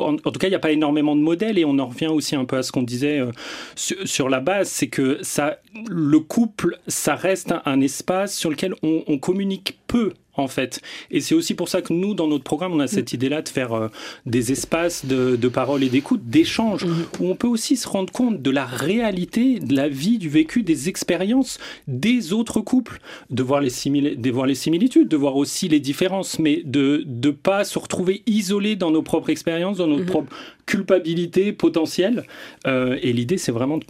en tout cas il n'y a pas énormément de modèles et on en revient aussi un peu à ce qu'on disait euh, sur, la base, c'est que ça, le couple, ça reste un, espace sur lequel on communique peu en fait. Et c'est aussi pour ça que nous, dans notre programme, on a cette mm. idée-là de faire euh, des espaces de, parole et d'écoute, d'échange, mm. où on peut aussi se rendre compte de la réalité, de la vie, du vécu, des expériences des autres couples, de voir les, de voir les similitudes, de voir aussi les différences, mais de ne pas se retrouver isolé dans nos propres expériences, dans notre mm-hmm. propre culpabilité potentielle. Euh, et l'idée, c'est vraiment de,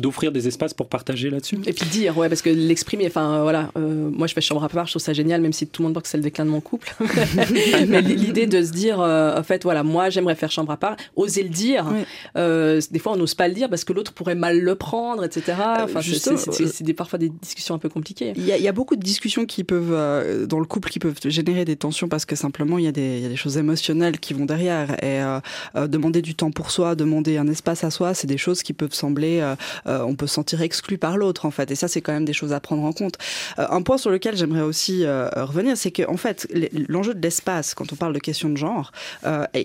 d'offrir des espaces pour partager là-dessus. Et puis dire, ouais, parce que l'exprimer, enfin voilà, euh, moi je fais chambre à part, je trouve ça génial, même si tout le monde pense que c'est le déclin de mon couple. Mais l'idée de se dire, euh, en fait, voilà, moi j'aimerais faire chambre à part, oser le dire. Euh, des fois on n'ose pas le dire parce que l'autre pourrait mal le prendre, etc. Enfin, c'est parfois des discussions un peu compliquées. Il y, a beaucoup de discussions qui peuvent, dans le couple, qui peuvent générer des tensions parce que simplement il y, a des, y a des choses émotionnelles qui vont derrière. Et demander du temps pour soi, demander un espace à soi, c'est des choses qui peuvent sembler euh, on peut se sentir exclu par l'autre en fait. Et ça, c'est quand même des choses à prendre en compte. Euh, un point sur lequel j'aimerais aussi euh, revenir, c'est que en fait, l'enjeu de l'espace, quand on parle de questions de genre,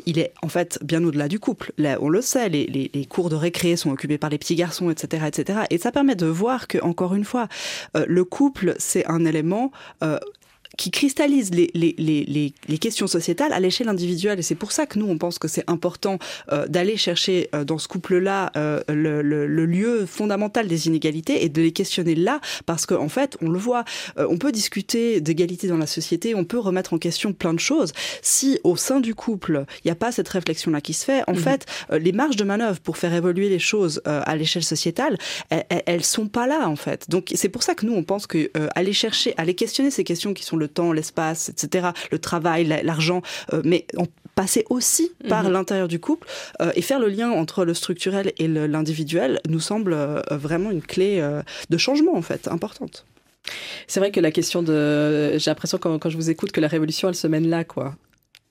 il est en fait bien au-delà du couple. Là, on le sait, les, les, cours de récré sont occupés par les petits garçons, etc., etc. Et ça permet de voir que, encore une fois, le couple, c'est un élément qui cristallise les, les, les, les, questions sociétales à l'échelle individuelle. Et c'est pour ça que nous, on pense que c'est important euh, d'aller chercher euh, dans ce couple-là euh, le, le, le, lieu fondamental des inégalités et de les questionner là, parce qu'en en fait, on le voit, on peut discuter d'égalité dans la société, on peut remettre en question plein de choses. Si au sein du couple, il n'y a pas cette réflexion-là qui se fait, en mhm. fait, les marges de manœuvre pour faire évoluer les choses à l'échelle sociétale, elles, elles, sont pas là, en fait. Donc c'est pour ça que nous, on pense que aller chercher, aller questionner ces questions qui sont le le temps, l'espace, etc., le travail, l'argent, euh, mais on passer aussi par mhm. l'intérieur du couple euh, et faire le lien entre le structurel et l'individuel nous semble euh, vraiment une clé de changement en fait importante. C'est vrai que la question de, j'ai l'impression quand, quand, je vous écoute que la révolution elle se mène là quoi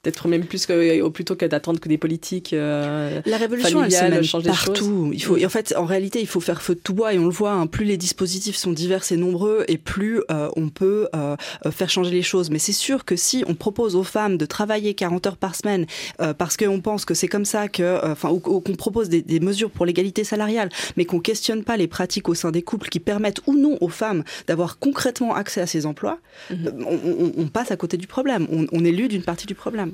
peut-être même plus que plutôt que d'attendre que des politiques euh, la révolution elle se change partout. Il faut en fait en réalité il faut faire feu de tout bois. Et on le voit hein, plus les dispositifs sont divers et nombreux et plus euh, on peut euh, faire changer les choses. Mais c'est sûr que si on propose aux femmes de travailler 40 heures par semaine euh, parce qu'on pense que c'est comme ça que enfin ou, qu'on propose des, des, mesures pour l'égalité salariale mais qu'on questionne pas les pratiques au sein des couples qui permettent ou non aux femmes d'avoir concrètement accès à ces emplois on, on, on, passe à côté du problème. On, on est lu d'une partie du problème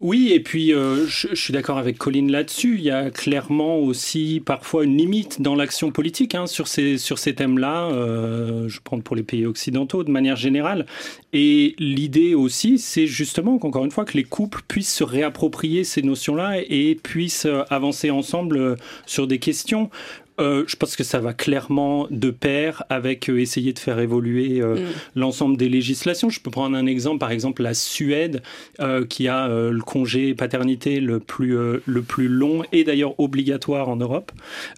oui, et puis euh, je, suis d'accord avec Colline là-dessus. Il y a clairement aussi parfois une limite dans l'action politique hein, sur ces, sur ces thèmes-là. Euh, je prends pour les pays occidentaux de manière générale. Et l'idée aussi, c'est justement qu'encore une fois, que les couples puissent se réapproprier ces notions-là et puissent avancer ensemble sur des questions. Euh, je pense que ça va clairement de pair avec euh, essayer de faire évoluer euh, mm. l'ensemble des législations. Je peux prendre un exemple, par exemple la Suède, qui a le congé paternité le plus, le plus long et d'ailleurs obligatoire en Europe.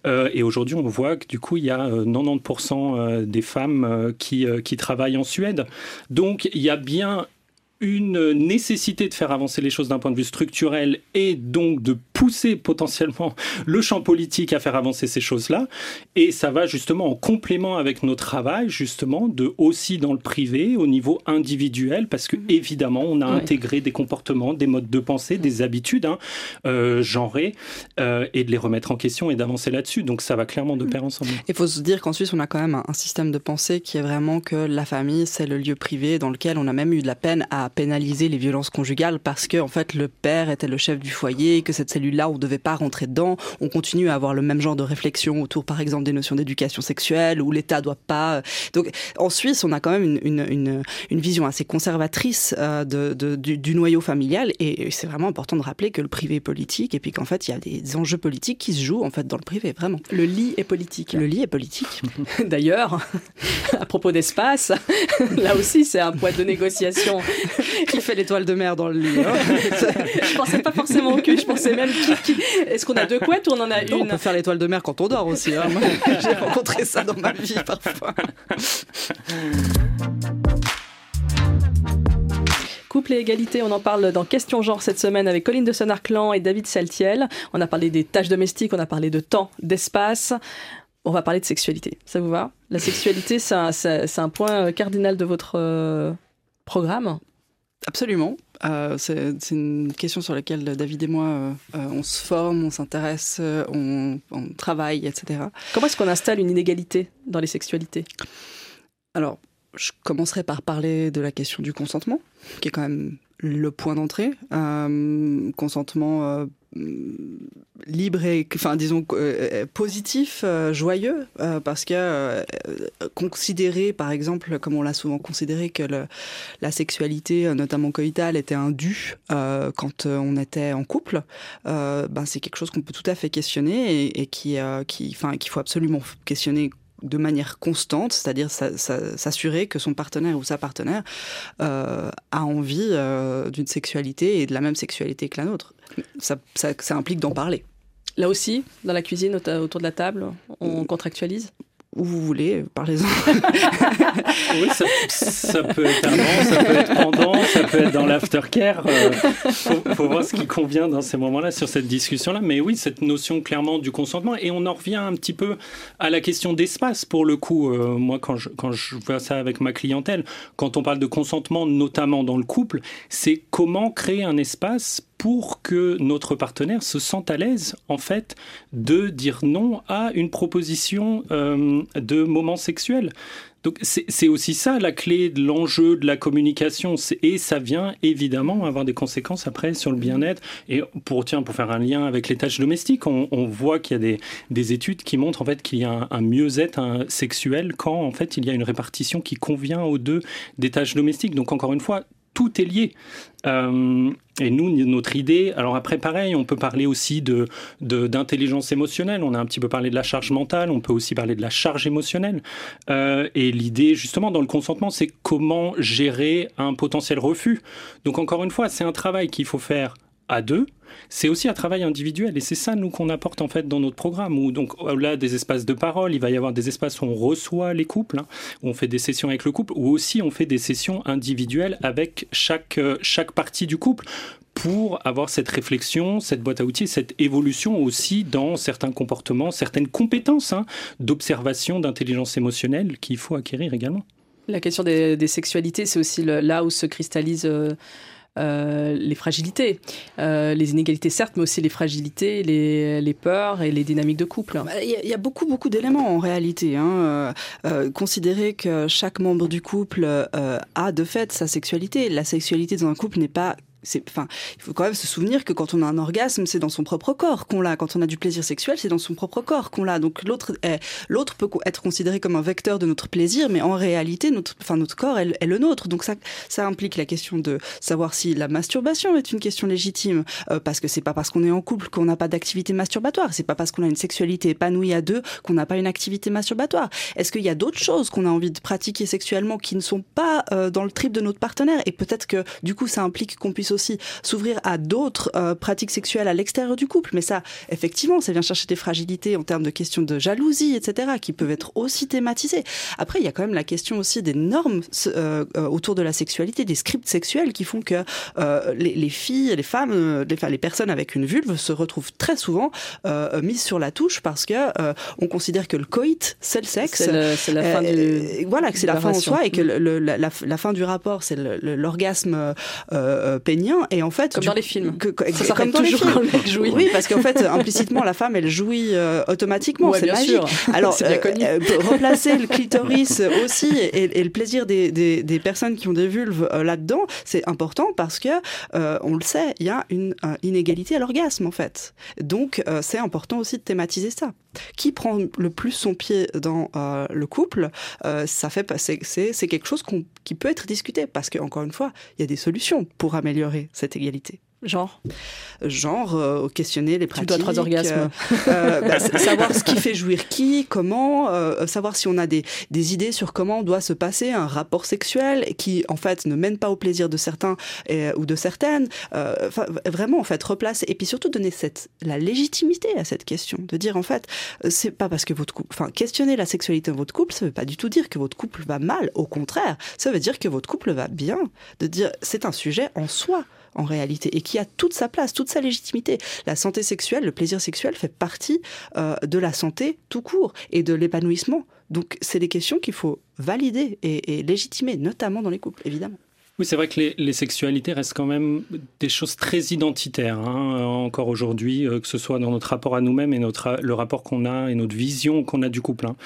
et aujourd'hui, on voit que du coup, il y a 90% des femmes qui, qui travaillent en Suède. Donc, il y a bien une nécessité de faire avancer les choses d'un point de vue structurel et donc de pousser potentiellement le champ politique à faire avancer ces choses-là. Et ça va justement en complément avec nos travail, justement, de aussi dans le privé, au niveau individuel, parce que mmh. évidemment, on a intégré des comportements, des modes de pensée, des habitudes hein, euh, genrées, euh, et de les remettre en question et d'avancer là-dessus. Donc ça va clairement de mmh. pair ensemble. Il faut se dire qu'en Suisse, on a quand même un système de pensée qui est vraiment que la famille, c'est le lieu privé dans lequel on a même eu de la peine à pénaliser les violences conjugales parce que en fait le père était le chef du foyer, que cette cellule-là on ne devait pas rentrer dedans. On continue à avoir le même genre de réflexion autour par exemple des notions d'éducation sexuelle où l'État doit pas. Donc en Suisse on a quand même une, une, une, une vision assez conservatrice euh, de, de, du, du, noyau familial et c'est vraiment important de rappeler que le privé est politique et puis qu'en fait il y a des enjeux politiques qui se jouent en fait dans le privé vraiment. Le lit est politique. Le lit est politique. D'ailleurs, à propos d'espace, là aussi c'est un point de négociation qui fait l'étoile de mer dans le lit. Hein. je pensais pas forcément au cul, je pensais même Est-ce qu'on a deux couettes ou on en a une On peut faire l'étoile de mer quand on dort aussi. Hein. J'ai rencontré ça dans ma vie parfois. Couple et égalité, on en parle dans Question Genre cette semaine avec Colline de Sonarclan et David Saltiel. On a parlé des tâches domestiques, on a parlé de temps, d'espace. On va parler de sexualité. Ça vous va? La sexualité, c'est un, point cardinal de votre euh, programme? Absolument. Euh, c'est une question sur laquelle David et moi, euh, on se forme, on s'intéresse, on, on, travaille, etc. Comment est-ce qu'on installe une inégalité dans les sexualités? Alors, je commencerai par parler de la question du consentement, qui est quand même le point d'entrée. Euh, consentement euh, libre et, enfin, disons, euh, positif, joyeux, parce que considérer, par exemple, comme on l'a souvent considéré, que la sexualité, notamment coïtale, était un dû quand on était en couple, ben, c'est quelque chose qu'on peut tout à fait questionner et, et qui, qui, qu'il faut absolument questionner de manière constante, c'est-à-dire s'assurer que son partenaire ou sa partenaire euh, a envie euh, d'une sexualité et de la même sexualité que la nôtre. Ça, implique d'en parler. Là aussi, dans la cuisine, autour de la table, on contractualise? Où vous voulez, parlez-en. oui, ça, peut être avant, ça peut être pendant, ça peut être dans l'aftercare. Il euh, faut, voir ce qui convient dans ces moments-là, sur cette discussion-là. Mais oui, cette notion clairement du consentement. Et on en revient un petit peu à la question d'espace, pour le coup. Euh, moi, quand je, quand je vois ça avec ma clientèle, quand on parle de consentement, notamment dans le couple, c'est comment créer un espace pour que notre partenaire se sente à l'aise, en fait, de dire non à une proposition euh, de moment sexuel. Donc c'est aussi ça la clé de l'enjeu de la communication. Et ça vient évidemment avoir des conséquences après sur le bien-être. Et pour tiens pour faire un lien avec les tâches domestiques on, voit qu'il y a des, des, études qui montrent en fait qu'il y a un, mieux-être sexuel quand en fait il y a une répartition qui convient aux deux des tâches domestiques. Donc encore une fois tout est lié. Euh, et nous, notre idée, alors après pareil, on peut parler aussi de d'intelligence émotionnelle, on a un petit peu parlé de la charge mentale, on peut aussi parler de la charge émotionnelle. Euh, et l'idée, justement, dans le consentement, c'est comment gérer un potentiel refus. Donc encore une fois, c'est un travail qu'il faut faire à deux, c'est aussi un travail individuel et c'est ça nous qu'on apporte en fait dans notre programme où donc au-delà des espaces de parole, il va y avoir des espaces où on reçoit les couples, hein, où on fait des sessions avec le couple, ou aussi on fait des sessions individuelles avec chaque euh, chaque partie du couple pour avoir cette réflexion, cette boîte à outils, cette évolution aussi dans certains comportements, certaines compétences hein, d'observation, d'intelligence émotionnelle qu'il faut acquérir également. La question des, sexualités, c'est aussi là où se cristallise euh, euh, les fragilités. Euh, les inégalités, certes, mais aussi les fragilités, les, peurs et les dynamiques de couple. Bah, il y, a beaucoup, beaucoup d'éléments en réalité. Hein. Euh, considérer que chaque membre du couple a de fait sa sexualité. La sexualité dans un couple n'est pas enfin, il faut quand même se souvenir que quand on a un orgasme, c'est dans son propre corps qu'on l'a. Quand on a du plaisir sexuel, c'est dans son propre corps qu'on l'a. Donc l'autre, l'autre peut être considéré comme un vecteur de notre plaisir, mais en réalité, notre, enfin, notre corps est, le nôtre. Donc ça, ça implique la question de savoir si la masturbation est une question légitime, euh, parce que c'est pas parce qu'on est en couple qu'on n'a pas d'activité masturbatoire. C'est pas parce qu'on a une sexualité épanouie à deux qu'on n'a pas une activité masturbatoire. Est-ce qu'il y a d'autres choses qu'on a envie de pratiquer sexuellement qui ne sont pas euh, dans le trip de notre partenaire? Et peut-être que du coup, ça implique qu'on puisse s'ouvrir à d'autres euh, pratiques sexuelles à l'extérieur du couple. Mais ça, effectivement, ça vient chercher des fragilités en termes de questions de jalousie, etc., qui peuvent être aussi thématisées. Après, il y a quand même la question aussi des normes euh, euh, autour de la sexualité, des scripts sexuels qui font que les, filles, les femmes, les, les, personnes avec une vulve se retrouvent très souvent mises sur la touche parce que on considère que le coït, c'est le sexe. C'est la fin du... Voilà, que c'est la fin en soi et que le, la, la, fin du rapport, c'est l'orgasme et en fait comme dans les films. que, ça comme dans toujours. quand le mec jouit oui. parce qu'en fait implicitement la femme elle jouit euh, automatiquement c'est magique. sûr. alors euh, euh, replacer le clitoris aussi et, le plaisir des, des, des, personnes qui ont des vulves là-dedans c'est important parce que on le sait il y a une inégalité à l'orgasme en fait. Donc c'est important aussi de thématiser ça qui prend le plus son pied dans le couple ça fait c'est c'est quelque chose qui peut être discuté parce qu'encore une fois il y a des solutions pour améliorer cette égalité. Genre Genre, euh, questionner les pratiques. Tu dois trois orgasmes. Euh, bah, savoir ce qui fait jouir qui, comment, euh, savoir si on a des, des, idées sur comment doit se passer un rapport sexuel qui, en fait, ne mène pas au plaisir de certains ou de certaines. vraiment, en fait, replacer. Et puis surtout, donner cette, la légitimité à cette question. De dire, en fait, c'est pas parce que votre couple. Enfin, questionner la sexualité de votre couple, ça veut pas du tout dire que votre couple va mal. Au contraire, ça veut dire que votre couple va bien. De dire, c'est un sujet en soi en réalité et qui a toute sa place, toute sa légitimité. La santé sexuelle, le plaisir sexuel fait partie euh, de la santé tout court et de l'épanouissement. Donc c'est des questions qu'il faut valider et légitimer, notamment dans les couples, évidemment. Oui, c'est vrai que les, sexualités restent quand même des choses très identitaires, hein, encore aujourd'hui, euh, que ce soit dans notre rapport à nous-mêmes et notre, le rapport qu'on a et notre vision qu'on a du couple. Hein.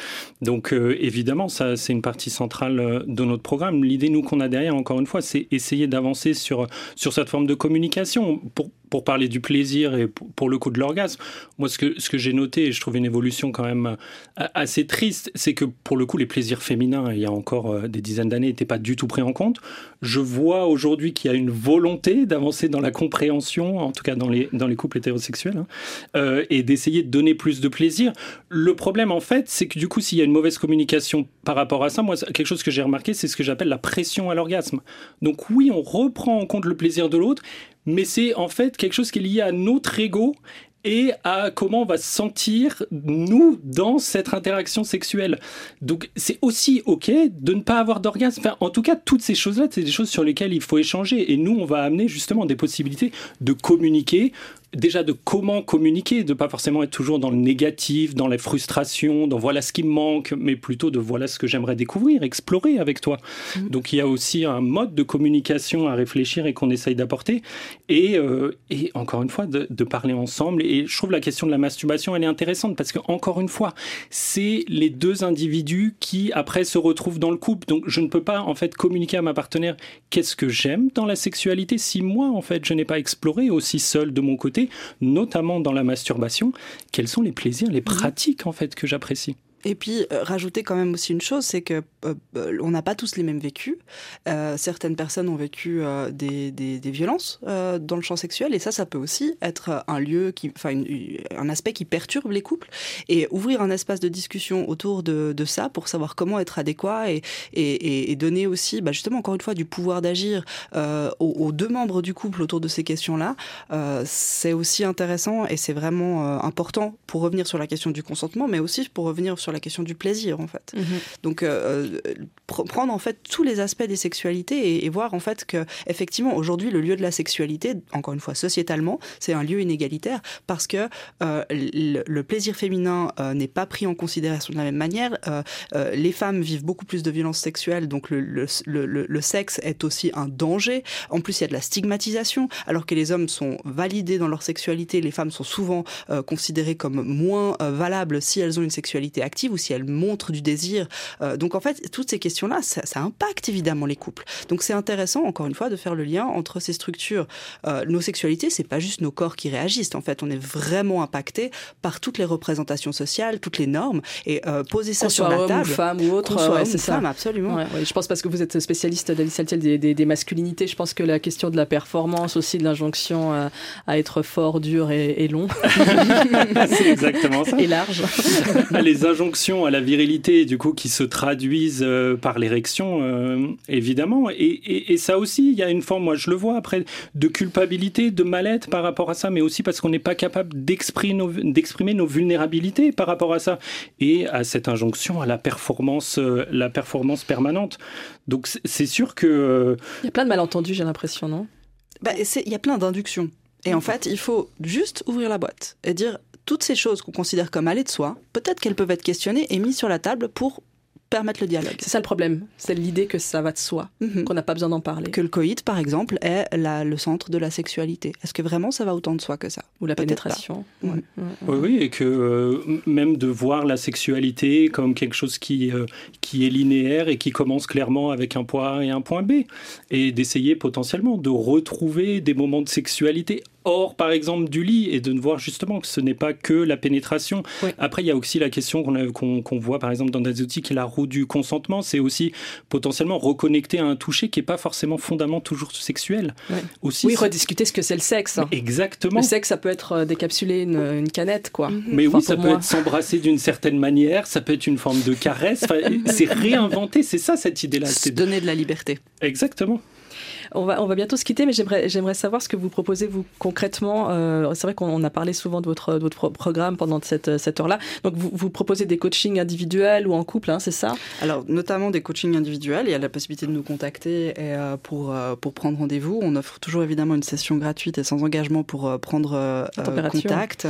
Donc, euh, évidemment, ça, c'est une partie centrale euh, de notre programme. L'idée, nous, qu'on a derrière, encore une fois, c'est essayer d'avancer sur, sur cette forme de communication pour, pour parler du plaisir et pour, le coup de l'orgasme, moi ce que, ce que j'ai noté, et je trouve une évolution quand même euh, assez triste, c'est que pour le coup les plaisirs féminins, il y a encore euh, des dizaines d'années, n'étaient pas du tout pris en compte. Je vois aujourd'hui qu'il y a une volonté d'avancer dans la compréhension, en tout cas dans les, dans les couples hétérosexuels, hein, euh, et d'essayer de donner plus de plaisir. Le problème en fait, c'est que du coup s'il y a une mauvaise communication par rapport à ça, moi quelque chose que j'ai remarqué, c'est ce que j'appelle la pression à l'orgasme. Donc oui, on reprend en compte le plaisir de l'autre, mais c'est en fait quelque chose qui est lié à notre ego et à comment on va se sentir, nous, dans cette interaction sexuelle. Donc, c'est aussi OK de ne pas avoir d'orgasme. en tout cas, toutes ces choses-là, c'est des choses sur lesquelles il faut échanger. Et nous, on va amener justement des possibilités de communiquer déjà de comment communiquer, de pas forcément être toujours dans le négatif, dans la frustration, dans voilà ce qui me manque, mais plutôt de voilà ce que j'aimerais découvrir, explorer avec toi. Mm. Donc il y a aussi un mode de communication à réfléchir et qu'on essaye d'apporter. Et, euh, et, encore une fois, de, de, parler ensemble. Et je trouve la question de la masturbation, elle est intéressante parce que encore une fois, c'est les deux individus qui après se retrouvent dans le couple. Donc je ne peux pas en fait communiquer à ma partenaire qu'est-ce que j'aime dans la sexualité si moi en fait je n'ai pas exploré aussi seul de mon côté notamment dans la masturbation, quels sont les plaisirs, les mhm. pratiques en fait que j'apprécie? Et puis, euh, rajouter quand même aussi une chose, c'est que euh, euh, on n'a pas tous les mêmes vécus. certaines personnes ont vécu des, violences dans le champ sexuel, et ça, ça peut aussi être un lieu, qui, enfin, un aspect qui perturbe les couples. Et ouvrir un espace de discussion autour de, ça pour savoir comment être adéquat et donner aussi, bah, justement, encore une fois, du pouvoir d'agir aux, aux, deux membres du couple autour de ces questions-là, c'est aussi intéressant et c'est vraiment important pour revenir sur la question du consentement, mais aussi pour revenir sur la question du plaisir en fait. Mhm. Donc euh, euh, prendre en fait tous les aspects des sexualités et, voir en fait que effectivement aujourd'hui le lieu de la sexualité, encore une fois sociétalement, c'est un lieu inégalitaire parce que euh, le, plaisir féminin n'est pas pris en considération de la même manière. les femmes vivent beaucoup plus de violences sexuelles, donc le, le, sexe est aussi un danger. En plus, il y a de la stigmatisation, alors que les hommes sont validés dans leur sexualité, les femmes sont souvent considérées comme moins valables si elles ont une sexualité active ou si elles montrent du désir. Euh, donc en fait, toutes ces questions-là, ça, impacte évidemment les couples. Donc c'est intéressant, encore une fois, de faire le lien entre ces structures. Euh, nos sexualités, c'est pas juste nos corps qui réagissent. En fait, on est vraiment impacté par toutes les représentations sociales, toutes les normes, et euh, poser ça sur la homme table. Ou femme ou autre, c'est ça. Femme, absolument. je pense parce que vous êtes spécialiste d'Alice des, des, masculinités. Je pense que la question de la performance aussi, de l'injonction à, être fort, dur et, long. c'est exactement ça. Et large. Les injonctions à la virilité, du coup, qui se traduisent euh, par l'érection, euh, évidemment. Et, ça aussi, il y a une forme, moi je le vois après, de culpabilité, de mal-être par rapport à ça, mais aussi parce qu'on n'est pas capable d'exprimer nos, d'exprimer nos vulnérabilités par rapport à ça. Et à cette injonction à la performance, euh, la performance permanente. Donc c'est sûr que... Il y a plein de malentendus, j'ai l'impression, non? Bah, Il y a plein d'inductions. Et en fait, il faut juste ouvrir la boîte et dire toutes ces choses qu'on considère comme aller de soi, peut-être qu'elles peuvent être questionnées et mises sur la table pour permettre le dialogue. C'est ça le problème, c'est l'idée que ça va de soi, mhm. qu'on n'a pas besoin d'en parler. Que le coït, par exemple, est le centre de la sexualité. Est-ce que vraiment ça va autant de soi que ça? Ou la pénétration. Oui, oui, et que euh, même de voir la sexualité comme quelque chose qui, euh, qui est linéaire et qui commence clairement avec un point A et un point B, et d'essayer potentiellement de retrouver des moments de sexualité hors, par exemple, du lit et de voir justement que ce n'est pas que la pénétration. Après, il y a aussi la question qu'on voit, par exemple, dans des outils qui est la roue du consentement. C'est aussi potentiellement reconnecter à un toucher qui n'est pas forcément fondamentalement toujours sexuel. Aussi, oui, rediscuter ce que c'est le sexe. Exactement. Le sexe, ça peut être euh, décapsuler une, une canette, quoi. Mhm. Mais oui, ça peut être s'embrasser d'une certaine manière, ça peut être une forme de caresse. c'est réinventer, c'est ça cette idée-là. C'est donner de la liberté. Exactement. On va, on va bientôt se quitter, mais j'aimerais, j'aimerais savoir ce que vous proposez, vous, concrètement. Euh, c'est vrai qu'on a parlé souvent de votre, votre programme pendant cette, cette heure-là. Donc, vous, vous proposez des coachings individuels ou en couple, hein, c'est ça? Alors, notamment des coachings individuels. Il y a la possibilité de nous contacter et, euh, pour, euh, pour prendre rendez-vous. On offre toujours évidemment une session gratuite et sans engagement pour prendre contact.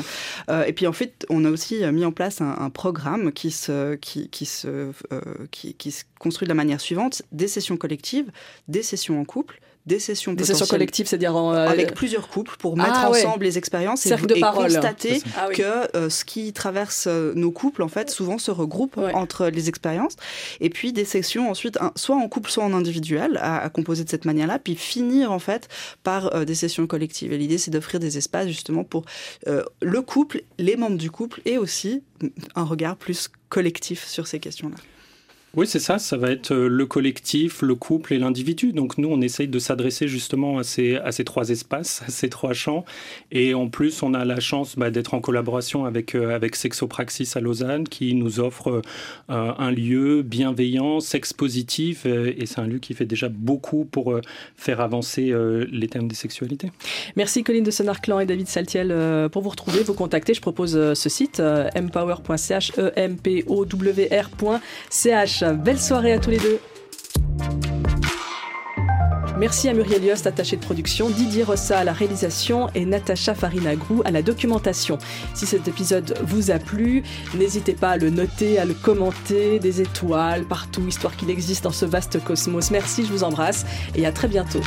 et puis, en fait, on a aussi mis en place un, programme qui se, qui, qui se, qui, qui se construit de la manière suivante. Des sessions collectives, des sessions en couple des sessions des sessions collectives, c'est-à-dire euh, avec plusieurs couples pour mettre ah ensemble les expériences et, et constater ah que euh, ce qui traverse euh, nos couples en fait souvent se regroupe entre les expériences. Et puis des sessions ensuite soit en couple soit en individuel à, composer de cette manière-là puis finir en fait par des sessions collectives. Et l'idée c'est d'offrir des espaces justement pour le couple, les membres du couple et aussi un regard plus collectif sur ces questions-là. Oui, c'est ça, ça va être euh, le collectif, le couple et l'individu. Donc nous, on essaye de s'adresser justement à ces, à ces trois espaces, à ces trois champs. Et en plus, on a la chance bah, d'être en collaboration avec, euh, avec Sexopraxis à Lausanne, qui nous offre euh, un lieu bienveillant, sex positif. et c'est un lieu qui fait déjà beaucoup pour faire avancer les thèmes des sexualités. Merci Colline de Sonarclan et David Saltiel pour vous retrouver, vous contacter. Je propose ce site, empower.ch, e m p o w r.ch. Belle soirée à tous les deux. Merci à Muriel Yost, attachée de production, Didier Rossa à la réalisation et Natacha Farinagrou à la documentation. Si cet épisode vous a plu, n'hésitez pas à le noter, à le commenter, des étoiles partout, histoire qu'il existe dans ce vaste cosmos. Merci, je vous embrasse et à très bientôt.